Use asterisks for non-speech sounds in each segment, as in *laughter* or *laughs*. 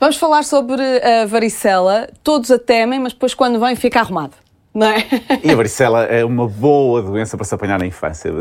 Vamos falar sobre a varicela. Todos a temem, mas depois quando vem fica arrumado. Não é? E a varicela é uma boa doença para se apanhar na infância.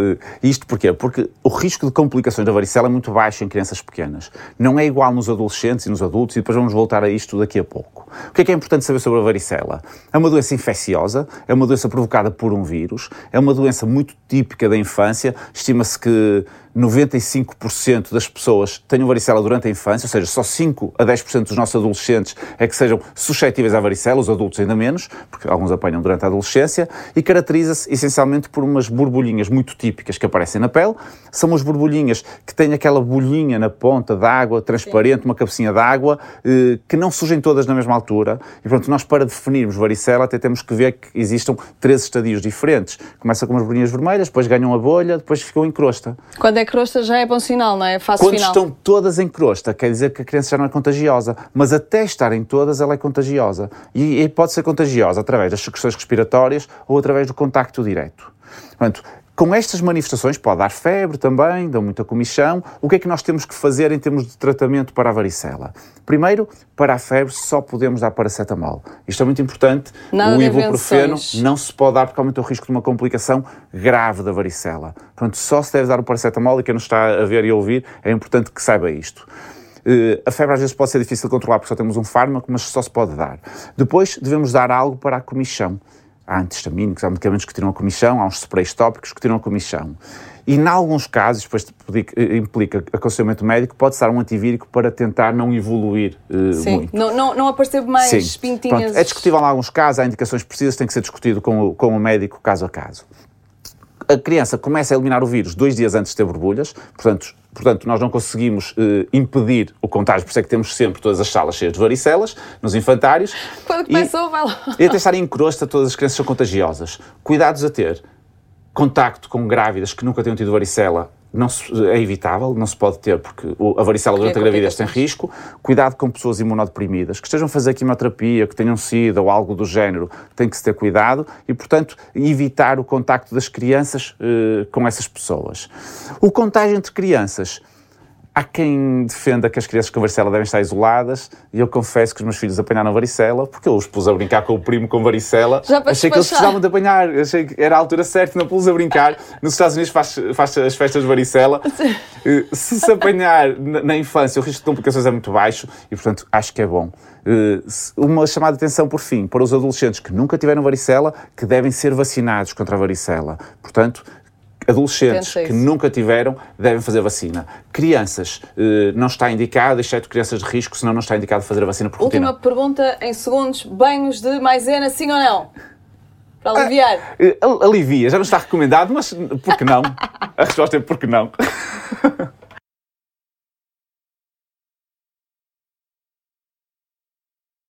Isto porquê? Porque o risco de complicações da varicela é muito baixo em crianças pequenas. Não é igual nos adolescentes e nos adultos, e depois vamos voltar a isto daqui a pouco. O que é que é importante saber sobre a varicela? É uma doença infecciosa, é uma doença provocada por um vírus, é uma doença muito típica da infância. Estima-se que 95% das pessoas tenham varicela durante a infância, ou seja, só 5 a 10% dos nossos adolescentes é que sejam suscetíveis à varicela, os adultos ainda menos, porque alguns apanham durante a adolescência, e caracteriza-se essencialmente por umas borbulhinhas muito típicas que aparecem na pele. São umas borbulhinhas que têm aquela bolhinha na ponta d'água, transparente, uma cabecinha d'água, eh, que não surgem todas na mesma altura. E pronto, nós para definirmos varicela até temos que ver que existam três estadios diferentes. Começa com umas bolinhas vermelhas, depois ganham a bolha, depois ficam em crosta. Quando é crosta já é bom sinal, não é? Fase Quando final. estão todas em crosta, quer dizer que a criança já não é contagiosa, mas até estarem todas, ela é contagiosa. E, e pode ser contagiosa através das secreções respiratórias ou através do contacto direto. Portanto, com estas manifestações, pode dar febre também, dá muita comichão. O que é que nós temos que fazer em termos de tratamento para a varicela? Primeiro, para a febre, só podemos dar paracetamol. Isto é muito importante. Nada o ibuprofeno não se pode dar porque aumenta o risco de uma complicação grave da varicela. Portanto, só se deve dar o paracetamol e quem nos está a ver e a ouvir é importante que saiba isto. Eh, A febre às vezes pode ser difícil de controlar porque só temos um fármaco, mas só se pode dar. Depois devemos dar algo para a comichão. Há antihistamínicos, há medicamentos que tiram a comichão, há uns sprays tópicos que tiram a comichão. E, em alguns casos, depois implica- aconselhamento médico, pode-se dar um antivírico para tentar não evoluir eh, Sim, muito. não, não, não aparecer mais Sim. pintinhas. Pronto, é discutível em alguns casos, há indicações precisas, tem que ser discutido com o, com o médico caso a caso. A criança começa a eliminar o vírus dois dias antes de ter borbulhas, portanto, portanto nós não conseguimos eh, impedir o contágio, por isso é que temos sempre todas as salas cheias de varicelas, nos infantários. Quando E- começou, vai lá. e até estarem em crosta, todas as crianças são contagiosas. Cuidados a ter. Contacto com grávidas que nunca tenham tido varicela se- é evitável, não se pode ter, porque o- a varicela durante a gravidez tem risco. Cuidado com pessoas imunodeprimidas, que estejam a fazer quimioterapia, que tenham SIDA ou algo do género, tem que se ter cuidado e, portanto, evitar o contacto das crianças eh, com essas pessoas. O contágio entre crianças. Há quem defenda que as crianças com varicela devem estar isoladas e eu confesso que os meus filhos apanharam varicela porque eu os pus a brincar com o primo com varicela. Já Achei que eles precisavam de apanhar, achei que era a altura certa, não pus a brincar. Nos Estados Unidos faz, faz as festas de varicela. *laughs* Eh, Se se apanhar na, na infância, o risco de complicações é muito baixo e, portanto, acho que é bom. Eh, Uma chamada de atenção, por fim, para os adolescentes que nunca tiveram varicela, que devem ser vacinados contra a varicela. Portanto, adolescentes que nunca tiveram devem fazer vacina. Crianças, eh, não está indicado, exceto crianças de risco, senão não está indicado fazer a vacina por rotina. Última pergunta em segundos: banhos de maisena, sim ou não? Para aliviar. Eh, al- Alivia, já não está recomendado, mas por que não? A resposta é por que não? *laughs*